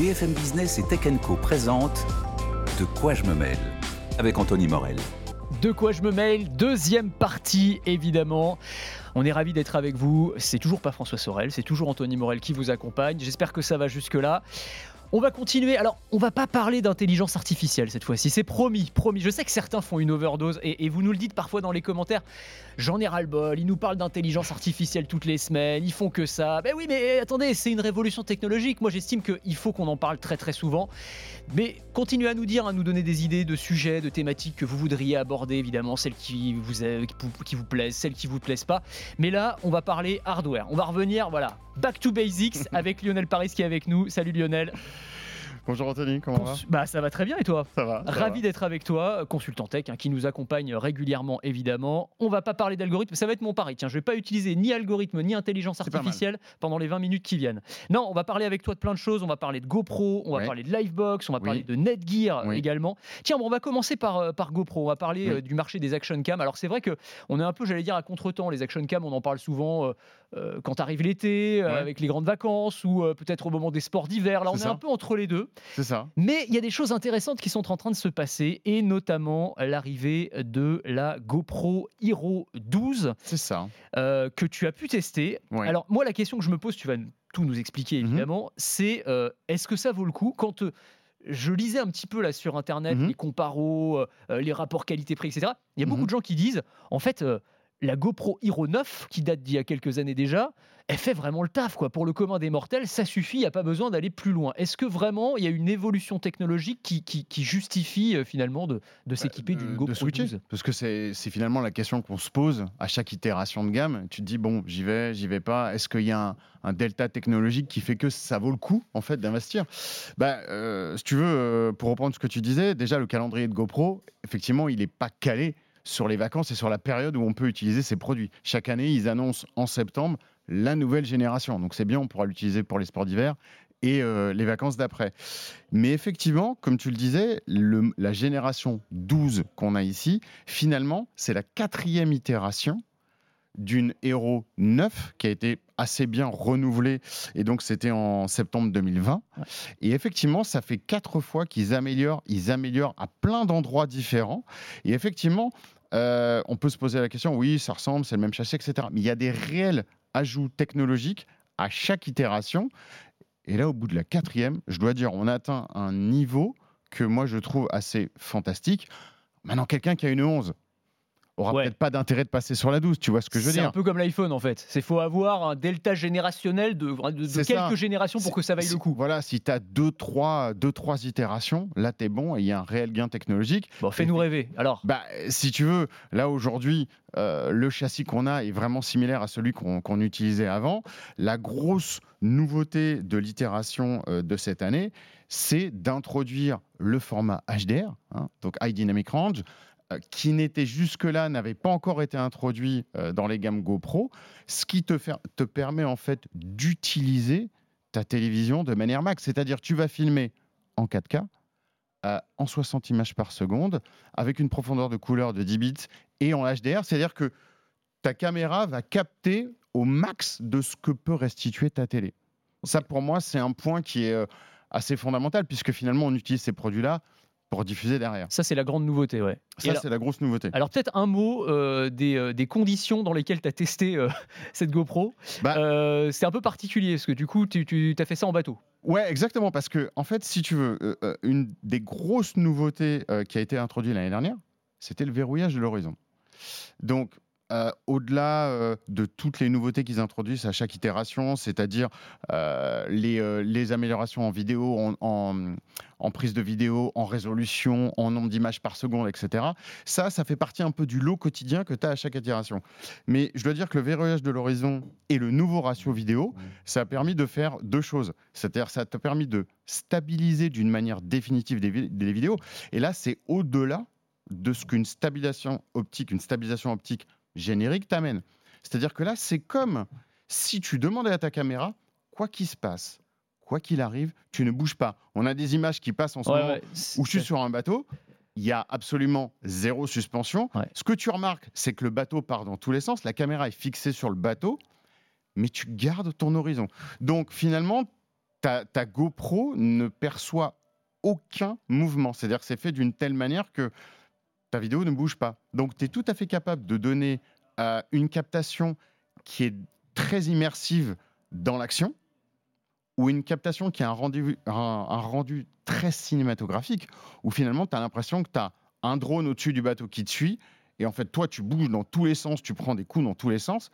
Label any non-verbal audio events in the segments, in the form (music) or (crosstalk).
BFM Business et Tech Co présente De quoi je me mêle avec Anthony Morel. De quoi je me mêle Deuxième partie, évidemment. On est ravis d'être avec vous. C'est toujours pas François Sorel, c'est toujours Anthony Morel qui vous accompagne. J'espère que ça va jusque-là. On va continuer. Alors, on va pas parler d'intelligence artificielle cette fois-ci. C'est promis, promis. Je sais que certains font une overdose et, vous nous le dites parfois dans les commentaires. J'en ai ras-le-bol. Ils nous parlent d'intelligence artificielle toutes les semaines. Ils font que ça. Ben oui, mais attendez, c'est une révolution technologique. Moi, j'estime qu'il faut qu'on en parle très très souvent. Mais continuez à nous dire, à nous donner des idées de sujets, de thématiques que vous voudriez aborder, évidemment, celles qui vous, qui vous plaisent, celles qui vous plaisent pas. Mais là, on va parler hardware. On va revenir, voilà, back to basics (laughs) avec Lionel Paris qui est avec nous. Salut Lionel. Bonjour Anthony, comment va Bah ça va très bien et toi? Ça va. Ravi d'être avec toi, consultant tech hein, qui nous accompagne régulièrement évidemment. On va pas parler d'algorithme, ça va être mon pari. Tiens, je vais pas utiliser ni algorithme ni intelligence artificielle pendant les 20 minutes qui viennent. Non, on va parler avec toi de plein de choses. On va parler de GoPro, on va parler de Livebox, on va parler de Netgear également. Tiens, bon, on va commencer par, euh, par GoPro. On va parler euh, du marché des action cam. Alors c'est vrai que on est un peu, j'allais dire, à contre-temps. Les action cam, on en parle souvent euh, quand arrive l'été, avec les grandes vacances ou peut-être au moment des sports d'hiver. Là, on est, un peu entre les deux. C'est ça. Mais il y a des choses intéressantes qui sont en train de se passer, et notamment l'arrivée de la GoPro Hero 12. C'est ça. Euh, que tu as pu tester. Alors, moi, la question que je me pose, tu vas tout nous expliquer mhm. évidemment, c'est euh, est-ce que ça vaut le coup quand. Euh, je lisais un petit peu là sur internet mhm. les comparos, les rapports qualité-prix, etc. Il y a beaucoup mhm. de gens qui disent en fait la GoPro Hero 9, qui date d'il y a quelques années déjà, elle fait vraiment le taf. Quoi. Pour le commun des mortels, ça suffit, il n'y a pas besoin d'aller plus loin. Est-ce que vraiment il y a une évolution technologique qui, qui, justifie euh, finalement de, de s'équiper d'une GoPro 12 Parce que c'est finalement la question qu'on se pose à chaque itération de gamme. Tu te dis, bon, j'y vais, j'y vais pas. Est-ce qu'il y a un, delta technologique qui fait que ça vaut le coup en fait d'investir? Bah, euh, Si tu veux, euh, pour reprendre ce que tu disais, déjà le calendrier de GoPro, effectivement, il n'est pas calé sur les vacances et sur la période où on peut utiliser ces produits. Chaque année, ils annoncent en septembre la nouvelle génération. Donc c'est bien, on pourra l'utiliser pour les sports d'hiver et euh, les vacances d'après. Mais effectivement, comme tu le disais, la génération 12 qu'on a ici, finalement, c'est la quatrième itération d'une Hero 9 qui a été assez bien renouvelée et donc c'était en septembre 2020 et effectivement ça fait quatre fois qu'ils améliorent ils améliorent à plein d'endroits différents. Et effectivement euh, on peut se poser la question oui ça ressemble c'est le même châssis etc mais il y a des réels ajouts technologiques à chaque itération. Et là au bout de la quatrième je dois dire on atteint un niveau que moi je trouve assez fantastique. Maintenant quelqu'un qui a une 11 aura peut-être pas d'intérêt de passer sur la 12, tu vois ce que je veux dire C'est un peu comme l'iPhone en fait. C'est faut avoir un delta générationnel de, quelques générations pour que ça vaille le coup. Voilà, si tu as 2 3 deux, trois itérations, là tu es bon et il y a un réel gain technologique. Bon, fais-nous rêver. Alors bah, si tu veux, là aujourd'hui, euh, le châssis qu'on a est vraiment similaire à celui qu'on utilisait avant. La grosse nouveauté de l'itération euh, de cette année, c'est d'introduire le format HDR, hein, donc High Dynamic Range, qui n'était jusque-là, n'avait pas encore été introduit euh, dans les gammes GoPro, ce qui te, te permet en fait d'utiliser ta télévision de manière max. C'est-à-dire tu vas filmer en 4K, euh, en 60 images par seconde, avec une profondeur de couleur de 10 bits et en HDR, c'est-à-dire que ta caméra va capter au max de ce que peut restituer ta télé. Ça, pour moi, c'est un point qui est assez fondamental, puisque finalement, on utilise ces produits-là pour diffuser derrière. Ça, c'est la grande nouveauté, ouais. Ça, c'est la grosse nouveauté. Alors, peut-être un mot euh, euh, des, conditions dans lesquelles tu as testé euh, (laughs) cette GoPro. Bah c'est un peu particulier, parce que du coup, tu, as fait ça en bateau. Ouais, exactement, parce que, en fait, si tu veux, une des grosses nouveautés qui a été introduite l'année dernière, c'était le verrouillage de l'horizon. Donc, euh, au-delà euh, de toutes les nouveautés qu'ils introduisent à chaque itération, c'est-à-dire euh, les, améliorations en vidéo, en, prise de vidéo, en résolution, en nombre d'images par seconde, etc. Ça, ça fait partie un peu du lot quotidien que tu as à chaque itération. Mais je dois dire que le verrouillage de l'horizon et le nouveau ratio vidéo, ça a permis de faire deux choses. C'est-à-dire ça t'a permis de stabiliser d'une manière définitive des vidéos. Et là, c'est au-delà de ce qu'une stabilisation optique, une stabilisation optique générique t'amène. C'est-à-dire que là, c'est comme si tu demandais à ta caméra, quoi qu'il se passe, quoi qu'il arrive, tu ne bouges pas. On a des images qui passent en ce moment où je suis sur un bateau. Il y a absolument zéro suspension. Ce que tu remarques, c'est que le bateau part dans tous les sens. La caméra est fixée sur le bateau, mais tu gardes ton horizon. Donc finalement, ta, ta GoPro ne perçoit aucun mouvement. C'est-à-dire que c'est fait d'une telle manière que ta vidéo ne bouge pas. Donc, tu es tout à fait capable de donner une captation qui est très immersive dans l'action ou une captation qui a un, rendu, un rendu très cinématographique où finalement tu as l'impression que tu as un drone au-dessus du bateau qui te suit et en fait toi tu bouges dans tous les sens, tu prends des coups dans tous les sens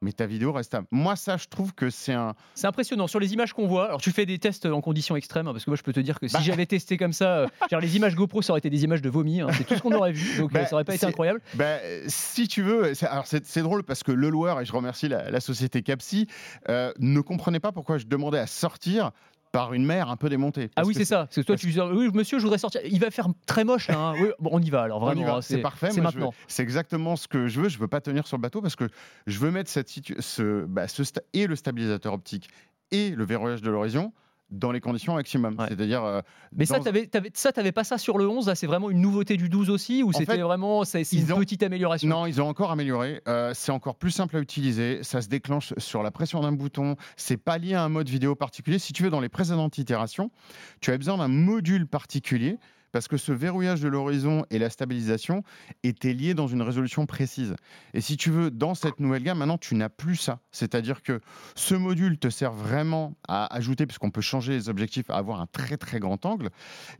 mais ta vidéo reste stable. Moi, ça, je trouve que c'est un. C'est impressionnant. Sur les images qu'on voit, alors tu fais des tests en conditions extrêmes, hein, parce que moi, je peux te dire que si Bah. j'avais testé comme ça, euh, (laughs) genre les images GoPro, ça aurait été des images de vomi. hein, c'est tout ce qu'on aurait vu, (laughs) donc Bah, euh, ça aurait pas été incroyable. Ben, si tu veux, alors c'est c'est drôle parce que le loueur, et je remercie la, la société Capsi, euh, ne comprenait pas pourquoi je demandais à sortir par une mer un peu démontée. Ah oui, c'est ça. Parce que toi, parce tu dis, oui, monsieur, je voudrais sortir. Il va faire très moche là. hein. Oui, bon, on y va alors, vraiment. hein, c'est parfait. C'est maintenant. C'est exactement ce que je veux. Je veux pas tenir sur le bateau parce que je veux mettre cette situ- ce, bah, ce sta- et le stabilisateur optique et le verrouillage de l'horizon dans les conditions maximum. Ouais. C'est-à-dire. euh, Mais ça, t'avais, t'avais, ça, t'avais pas ça sur le 11. Là, c'est vraiment une nouveauté du 12 aussi, ou c'était vraiment, c'est, une ont- petite amélioration? Non, ils ont encore amélioré. Euh, c'est encore plus simple à utiliser. Ça se déclenche sur la pression d'un bouton. C'est pas lié à un mode vidéo particulier. Si tu veux, dans les précédentes itérations, tu avais besoin d'un module particulier parce que ce verrouillage de l'horizon et la stabilisation étaient liés dans une résolution précise. Et si tu veux, dans cette nouvelle gamme, maintenant, tu n'as plus ça. C'est-à-dire que ce module te sert vraiment à ajouter, puisqu'on peut changer les objectifs, à avoir un très très grand angle,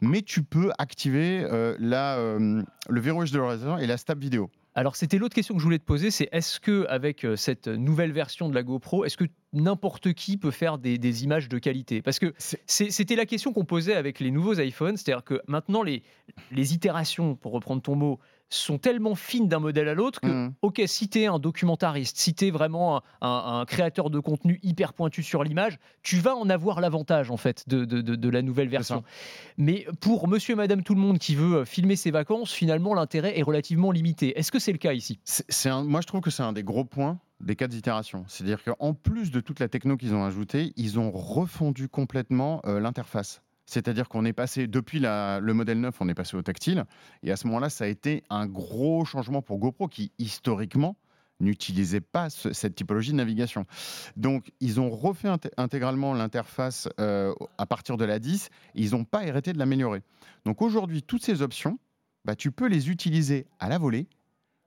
mais tu peux activer euh, euh, le verrouillage de l'horizon et la stab vidéo. Alors, c'était l'autre question que je voulais te poser, c'est est-ce que avec euh, cette nouvelle version de la GoPro, est-ce que n'importe qui peut faire des, des images de qualité? Parce que c'était la question qu'on posait avec les nouveaux iPhones, c'est-à-dire que maintenant les, les itérations, pour reprendre ton mot, sont tellement fines d'un modèle à l'autre que, Mhm. ok, si tu es un documentariste, si tu es vraiment un, un- un créateur de contenu hyper pointu sur l'image, tu vas en avoir l'avantage en fait de, de- de- de la nouvelle version. Mais pour monsieur et madame tout le monde qui veut euh, filmer ses vacances, finalement l'intérêt est relativement limité. Est-ce que c'est le cas ici? C'est- c'est un- moi, je trouve que c'est un des gros points des quatre itérations. C'est-à-dire qu'en plus de toute la techno qu'ils ont ajoutée, ils ont refondu complètement euh, l'interface. C'est-à-dire qu'on est passé, depuis le modèle 9, on est passé au tactile. Et à ce moment-là, ça a été un gros changement pour GoPro qui, historiquement, n'utilisait pas ce- cette typologie de navigation. Donc, ils ont refait inté- intégralement l'interface euh, à partir de la 10. et ils n'ont pas arrêté de l'améliorer. Donc, aujourd'hui, toutes ces options, bah, tu peux les utiliser à la volée,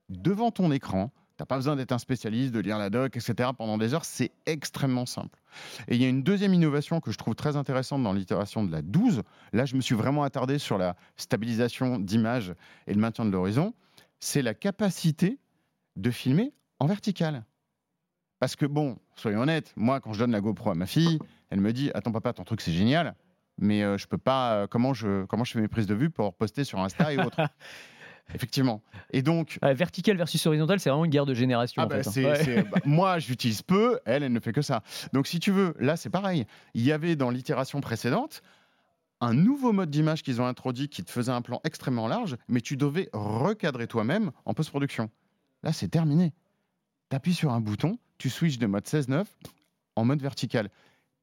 devant ton écran. Tu n'as pas besoin d'être un spécialiste, de lire la doc, etc. pendant des heures. C'est extrêmement simple. Et il y a une deuxième innovation que je trouve très intéressante dans l'itération de la 12. Là, je me suis vraiment attardé sur la stabilisation d'image et le maintien de l'horizon. C'est la capacité de filmer en vertical. Parce que, bon, soyons honnêtes, moi, quand je donne la GoPro à ma fille, elle me dit Attends, papa, ton truc, c'est génial, mais euh, je peux pas. euh, comment, je, comment je fais mes prises de vue pour poster sur Insta et autres? (laughs) Effectivement. Et donc, Euh, Vertical versus horizontal, c'est vraiment une guerre de génération. ah en bah, fait, hein. Ouais. bah, moi, j'utilise peu, elle, elle ne fait que ça. Donc, si tu veux, là, c'est pareil. Il y avait dans l'itération précédente un nouveau mode d'image qu'ils ont introduit qui te faisait un plan extrêmement large, mais tu devais recadrer toi-même en post-production. Là, c'est terminé. Tu appuies sur un bouton, tu switches de mode 16.9 en mode vertical.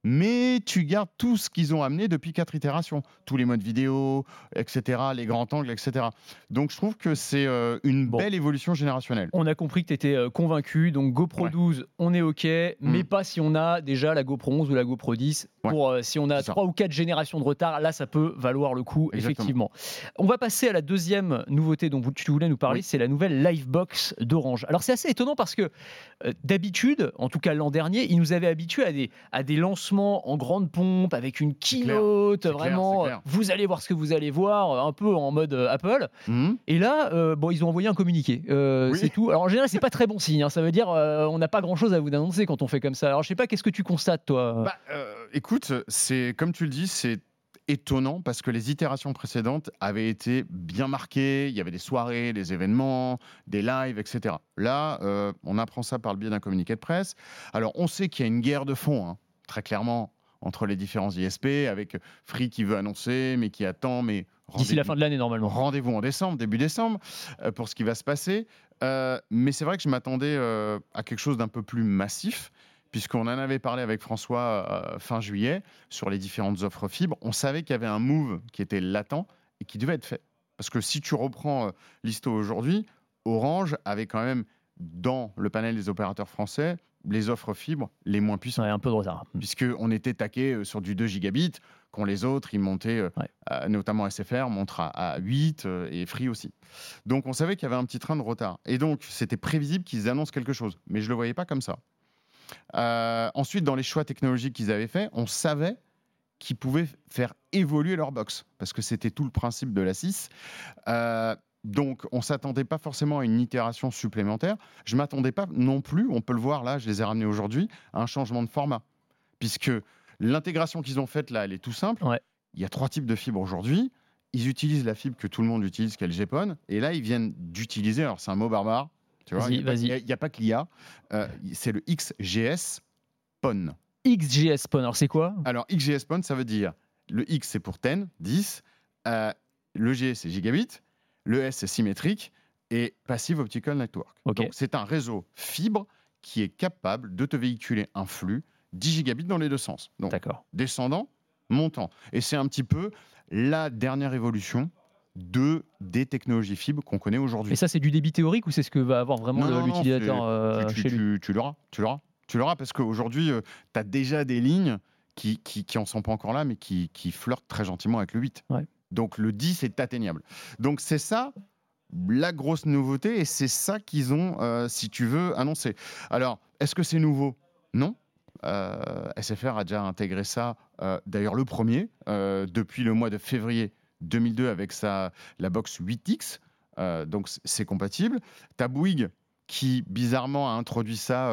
Mais tu gardes tout ce qu'ils ont amené depuis quatre itérations, tous les modes vidéo, etc., les grands angles, etc. Donc je trouve que c'est euh, une Bon. belle évolution générationnelle. On a compris que tu étais convaincu, donc GoPro Ouais. 12, on est OK, mais Mm. pas si on a déjà la GoPro 11 ou la GoPro 10. Ouais. Pour, euh, si on a trois ou quatre générations de retard, là, ça peut valoir le coup, Exactement. effectivement. On va passer à la deuxième nouveauté dont tu voulais nous parler, Oui. c'est la nouvelle Livebox d'Orange. Alors, c'est assez étonnant parce que euh, d'habitude, en tout cas l'an dernier, ils nous avaient habitués à des, à des en grande pompe, avec une keynote, vraiment, clair. euh, vous allez voir ce que vous allez voir, euh, un peu en mode euh, Apple. Mhm. Et là, euh, bon, ils ont envoyé un communiqué. Euh, Oui. C'est tout. Alors en général, c'est pas très bon signe. hein. Ça veut dire euh, on n'a pas grand chose à vous annoncer quand on fait comme ça. Alors je sais pas, qu'est-ce que tu constates toi Bah, écoute, c'est comme tu le dis, c'est étonnant parce que les itérations précédentes avaient été bien marquées. Il y avait des soirées, des événements, des lives, etc. Là, euh, on apprend ça par le biais d'un communiqué de presse. Alors, on sait qu'il y a une guerre de fond, hein, très clairement, entre les différents ISP, avec Free qui veut annoncer, mais qui attend, mais D'ici la fin de l'année normalement. Rendez-vous en décembre, début décembre, euh, pour ce qui va se passer. Euh, mais c'est vrai que je m'attendais euh, à quelque chose d'un peu plus massif, puisqu'on en avait parlé avec François fin juillet sur les différentes offres fibres. On savait qu'il y avait un move qui était latent et qui devait être fait. Parce que si tu reprends l'histo aujourd'hui, Orange avait quand même dans le panel des opérateurs français les offres fibres les moins puissantes. Ouais, un peu de retard. Puisqu'on était taqué euh, sur du 2 gigabits, quand les autres, ils montaient, euh, Ouais. à- notamment SFR, montre à, à 8 euh, et Free aussi. Donc on savait qu'il y avait un petit train de retard. Et donc c'était prévisible qu'ils annoncent quelque chose. Mais je ne le voyais pas comme ça. Euh, ensuite, dans les choix technologiques qu'ils avaient faits, on savait qu'ils pouvaient faire évoluer leur box. Parce que c'était tout le principe de la 6. Euh, donc, on s'attendait pas forcément à une itération supplémentaire. Je m'attendais pas non plus, on peut le voir là, je les ai ramenés aujourd'hui, à un changement de format. Puisque l'intégration qu'ils ont faite là, elle est tout simple. Ouais. Il y a trois types de fibres aujourd'hui. Ils utilisent la fibre que tout le monde utilise, qui est le GPON. Et là, ils viennent d'utiliser, alors c'est un mot barbare, tu vois, Vas-y, il n'y a, pas- a- a que l'IA, euh, c'est le XGS PON. XGS Spawn, alors c'est quoi? Alors, XGS PON, ça veut dire le X, c'est pour 10, 10. euh, le G, c'est gigabit. Le S, c'est symétrique. Et Passive Optical Network. Donc, c'est un réseau fibre qui est capable de te véhiculer un flux 10 gigabits dans les deux sens. Donc, D'accord. descendant, montant. Et c'est un petit peu la dernière évolution de, des technologies fibres qu'on connaît aujourd'hui. Et ça, c'est du débit théorique ou c'est ce que va avoir vraiment Non, le- non, non, l'utilisateur euh, tu, tu- chez lui tu- l'auras, tu l'auras, tu l'auras parce qu'aujourd'hui, tu as déjà des lignes qui, qui, qui en sont pas encore là, mais qui, qui flirtent très gentiment avec le 8. Ouais. Donc le 10 est atteignable. Donc c'est ça la grosse nouveauté et c'est ça qu'ils ont, euh, si tu veux, annoncé. Alors, est-ce que c'est nouveau? Non. Euh, SFR a déjà intégré ça, euh, d'ailleurs le premier, depuis le mois de février 2002 avec sa, la box 8X. Euh, donc c'est compatible. T'as Bouygues qui bizarrement a introduit ça,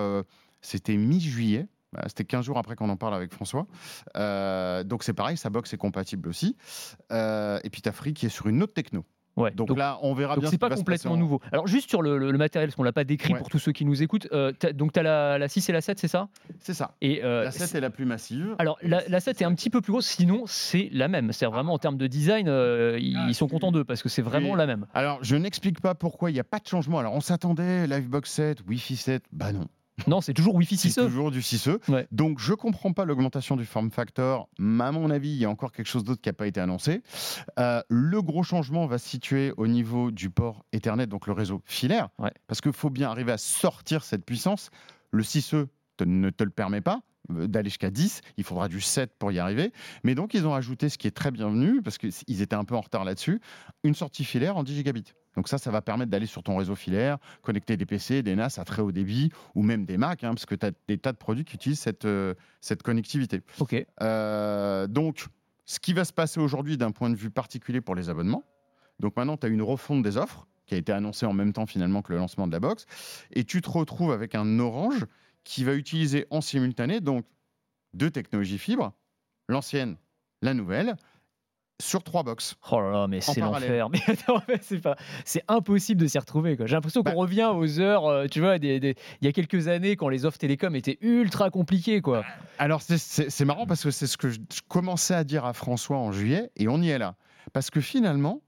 c'était mi-juillet. Euh, C'était 15 jours après qu'on en parle avec François. Euh, donc c'est pareil, sa box est compatible aussi. Euh, et puis t'as Free qui est sur une autre techno. Ouais. Donc, Donc, là, on verra donc bien. c'est ce qui pas complètement en- nouveau. Alors juste sur le, le- le matériel, parce qu'on l'a pas décrit Ouais. pour tous ceux qui nous écoutent. euh, donc tu as la, la 6 et la 7, c'est ça? C'est ça. Et euh, La 7 est la plus massive. Alors, la, la 7 est un petit peu plus grosse, sinon c'est la même. C'est vraiment en termes de design, euh, ils, Ah, sont contents d'eux parce que c'est vraiment Oui. la même. Alors, je n'explique pas pourquoi il n'y a pas de changement. Alors, on s'attendait, Livebox 7, Wi-Fi 7. Bah non. Non, c'est toujours Wi-Fi C'est 6E. toujours du 6E. Ouais. Donc, je comprends pas l'augmentation du form factor. À mon avis, il y a encore quelque chose d'autre qui n'a pas été annoncé. Euh, le gros changement va se situer au niveau du port Ethernet, donc le réseau filaire. Ouais. Parce qu'il faut bien arriver à sortir cette puissance. Le 6E te- ne te le permet pas d'aller jusqu'à 10, il faudra du 7 pour y arriver. Mais donc ils ont ajouté ce qui est très bienvenu, parce qu'ils étaient un peu en retard là-dessus, une sortie filaire en 10 gigabits. Donc ça, ça va permettre d'aller sur ton réseau filaire, connecter des PC, des NAS à très haut débit, ou même des Mac, hein, parce que tu as des tas de produits qui utilisent cette, euh, cette connectivité. Ok. Euh, donc, ce qui va se passer aujourd'hui d'un point de vue particulier pour les abonnements, donc maintenant tu as une refonte des offres qui a été annoncée en même temps finalement que le lancement de la box, et tu te retrouves avec un Orange qui va utiliser en simultané donc deux technologies fibres, l'ancienne, la nouvelle, sur trois box. Oh là là, mais c'est l'enfer. (laughs) Mais c'est pas, c'est impossible de s'y retrouver. J'ai l'impression qu'on Bah- revient aux heures, euh, tu vois, des, des- il y a quelques années quand les offres télécom étaient ultra compliquées, quoi. Alors c'est- marrant parce que c'est ce que je je commençais à dire à François en juillet, et on y est là. Parce que finalement,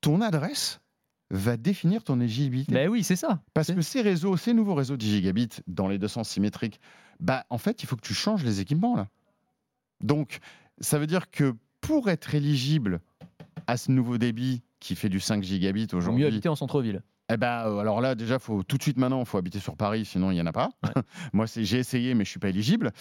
ton adresse va définir ton éligibilité. Ben oui, c'est ça. Parce que ces réseaux, ces nouveaux réseaux 10 gigabits dans les deux sens symétriques, bah, en fait, il faut que tu changes les équipements là. Donc, ça veut dire que pour être éligible à ce nouveau débit qui fait du 5 gigabits Vaut mieux aujourd'hui, habiter en centre-ville. eh ben, euh, alors là, déjà, faut tout de suite maintenant, il faut habiter sur Paris, sinon il n'y en a pas. (laughs) Moi, j'ai essayé, mais je suis pas éligible.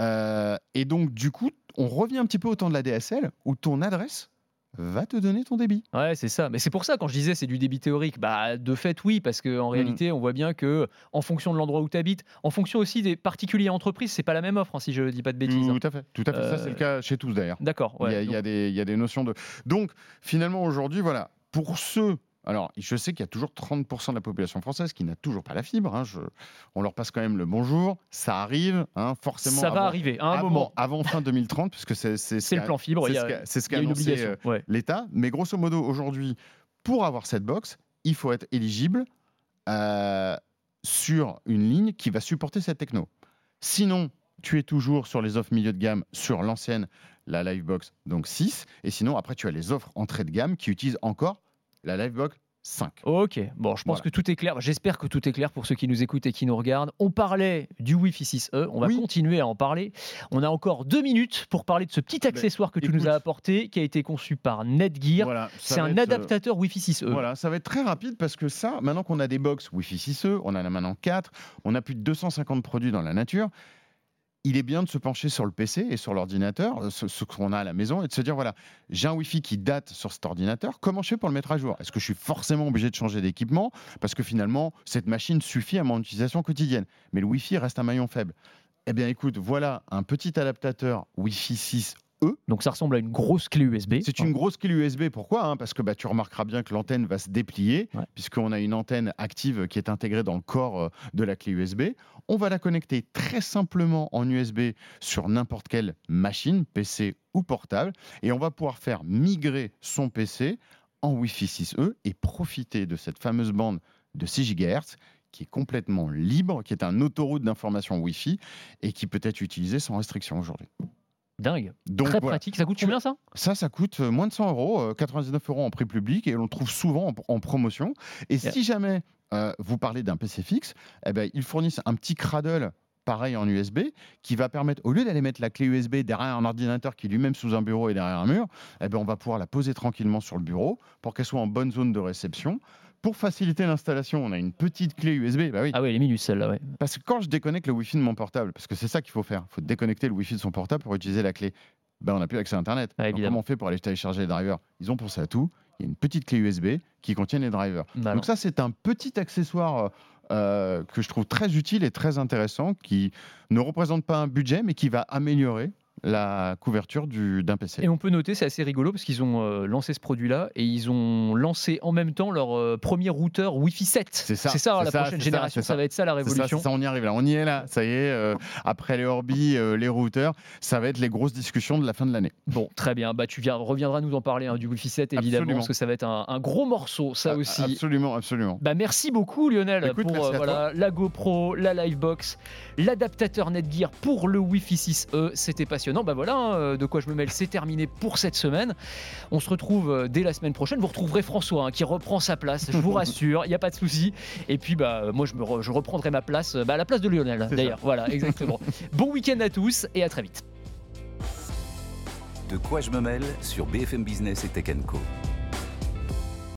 Euh, et donc, du coup, on revient un petit peu au temps de la DSL, où ton adresse va te donner ton débit. Ouais, c'est ça. Mais c'est pour ça quand je disais c'est du débit théorique. Bah de fait oui, parce qu'en réalité on voit bien que en fonction de l'endroit où tu habites, en fonction aussi des particuliers entreprises, c'est pas la même offre hein, si je dis pas de bêtises. hein. Tout à fait. Tout à fait. Ça, c'est Euh, le cas chez tous d'ailleurs. D'accord. Il Ouais. il y a des notions de. Donc, finalement, aujourd'hui, voilà, pour ceux. Alors, je sais qu'il y a toujours 30% de la population française qui n'a toujours pas la fibre. hein, je- on leur passe quand même le bonjour. Ça arrive, hein, forcément. ça va arriver à un avant, moment. Avant fin 2030, puisque c'est c'est ce C'est le plan fibre. c'est ce qu'a- annoncé euh, Ouais. l'État. Mais grosso modo, aujourd'hui, pour avoir cette box, il faut être éligible euh, sur une ligne qui va supporter cette techno. Sinon, tu es toujours sur les offres milieu de gamme sur l'ancienne, la Livebox, donc 6. Et sinon, après, tu as les offres entrée de gamme qui utilisent encore la Livebox 5. Ok, bon, je pense Voilà. que tout est clair. J'espère que tout est clair pour ceux qui nous écoutent et qui nous regardent. On parlait du Wi-Fi 6E, on va Oui. continuer à en parler. On a encore deux minutes pour parler de ce petit accessoire que tu nous as apporté, qui a été conçu par Netgear. Voilà, C'est un être, euh, adaptateur Wi-Fi 6E. Voilà, ça va être très rapide parce que ça, maintenant qu'on a des box Wi-Fi 6E, on en a maintenant 4, on a plus de 250 produits dans la nature. Il est bien de se pencher sur le PC et sur l'ordinateur, euh, ce, ce qu'on a à la maison, et de se dire voilà, j'ai un Wi-Fi qui date sur cet ordinateur, comment je fais pour le mettre à jour? Est-ce que je suis forcément obligé de changer d'équipement Parce que finalement, cette machine suffit à mon utilisation quotidienne? Mais le Wi-Fi reste un maillon faible. Eh bien écoute, voilà un petit adaptateur Wi-Fi 6 Donc ça ressemble à une grosse clé USB. c'est une grosse clé USB. Pourquoi hein? Parce que bah, tu remarqueras bien que l'antenne va se déplier, Ouais. puisqu'on a une antenne active qui est intégrée dans le corps euh, de la clé USB. On va la connecter très simplement en USB sur n'importe quelle machine, PC ou portable, et on va pouvoir faire migrer son PC en Wi-Fi 6E et profiter de cette fameuse bande de 6 GHz qui est complètement libre, qui est un autoroute d'information Wi-Fi et qui peut être utilisé sans restriction aujourd'hui. Dingue. Donc Très voilà. pratique. Ça coûte combien ça Ça, ça coûte euh, moins de 100 euros, euh, 99 euros en prix public, et on le trouve souvent en, en promotion. Et Yeah. si jamais euh, vous parlez d'un PC fixe, eh ben, ils fournissent un petit cradle pareil en USB qui va permettre, au lieu d'aller mettre la clé USB derrière un ordinateur qui est lui-même sous un bureau et derrière un mur, eh ben, on va pouvoir la poser tranquillement sur le bureau pour qu'elle soit en bonne zone de réception. Pour faciliter l'installation, on a une petite clé USB. Bah oui, Ah oui, elle est minus celle-là, ouais. parce que quand je déconnecte le Wi-Fi de mon portable, parce que c'est ça qu'il faut faire, il faut déconnecter le Wi-Fi de son portable pour utiliser la clé. Ben, on n'a plus accès à Internet. Ah, Donc, comment on fait pour aller télécharger les drivers? Ils ont pensé à tout. Il y a une petite clé USB qui contient les drivers. Bah Donc ça, c'est un petit accessoire euh, que je trouve très utile et très intéressant, qui ne représente pas un budget, mais qui va améliorer la couverture du- d'un PC. Et on peut noter, c'est assez rigolo parce qu'ils ont euh, lancé ce produit-là et ils ont lancé en même temps leur euh, premier routeur Wi-Fi 7. C'est ça, C'est ça, c'est la ça, prochaine génération. Ça, ça. va être ça la révolution. ça, on y arrive là. On y est là. Ça y est, euh, après les Orbi, les routeurs, ça va être les grosses discussions de la fin de l'année. Bon, très bien. Bah, tu viens, reviendras nous en parler hein, du Wi-Fi 7, évidemment, Absolument. parce que ça va être un, un gros morceau, ça Ah, aussi. Absolument, absolument. Bah, merci beaucoup Lionel Écoute, pour voilà, la GoPro, la Livebox, l'adaptateur Netgear pour le Wi-Fi 6E. C'était passionnant. Bah voilà, hein, de quoi je me mêle, c'est terminé pour cette semaine. On se retrouve euh, dès la semaine prochaine. Vous retrouverez François hein, qui reprend sa place, je vous (laughs) rassure, il n'y a pas de souci. Et puis bah moi je, me re- je reprendrai ma place bah, à la place de Lionel d'ailleurs. Voilà, (laughs) exactement. bon week-end à tous et à très vite. De quoi je me mêle sur BFM Business et Tech Co.